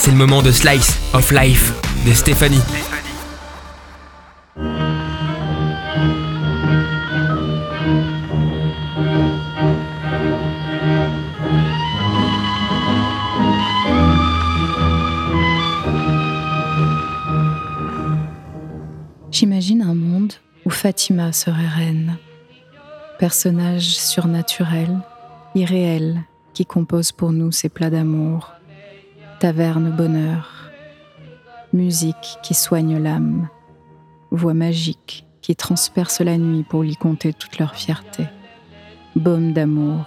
C'est le moment de Slice of Life de Stéphanie. J'imagine un monde où Fatima serait reine, personnage surnaturel, irréel, qui compose pour nous ces plats d'amour, taverne bonheur, musique qui soigne l'âme, voix magique qui transperce la nuit pour y compter toute leur fierté, baume d'amour.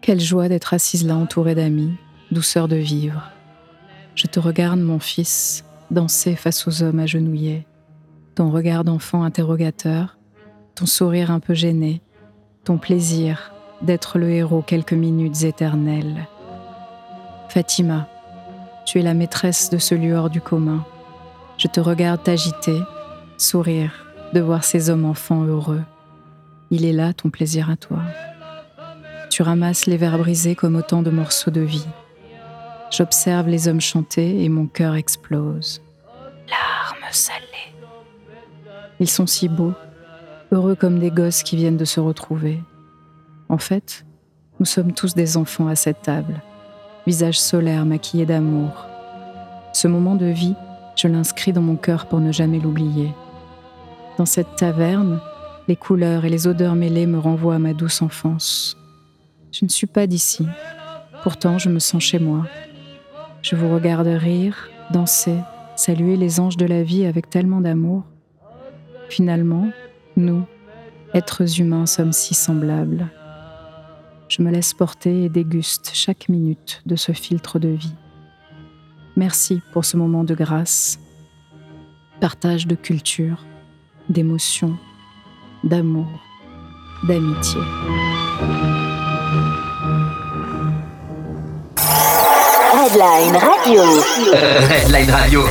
Quelle joie d'être assise là entourée d'amis, douceur de vivre. Je te regarde, mon fils, danser face aux hommes agenouillés, ton regard d'enfant interrogateur, ton sourire un peu gêné, ton plaisir d'être le héros quelques minutes éternelles. Fatima, tu es la maîtresse de ce lieu hors du commun. Je te regarde t'agiter, sourire, de voir ces hommes enfants heureux. Il est là ton plaisir à toi. Tu ramasses les verres brisés comme autant de morceaux de vie. J'observe les hommes chanter et mon cœur explose. Larmes salées. Ils sont si beaux, heureux comme des gosses qui viennent de se retrouver. En fait, nous sommes tous des enfants à cette table, visage solaire maquillé d'amour. Ce moment de vie, je l'inscris dans mon cœur pour ne jamais l'oublier. Dans cette taverne, les couleurs et les odeurs mêlées me renvoient à ma douce enfance. Je ne suis pas d'ici, pourtant je me sens chez moi. Je vous regarde rire, danser, saluer les anges de la vie avec tellement d'amour. Finalement, nous, êtres humains, sommes si semblables. Je me laisse porter et déguste chaque minute de ce filtre de vie. Merci pour ce moment de grâce, partage de culture, d'émotion, d'amour, d'amitié. Headline Radio. Headline Radio.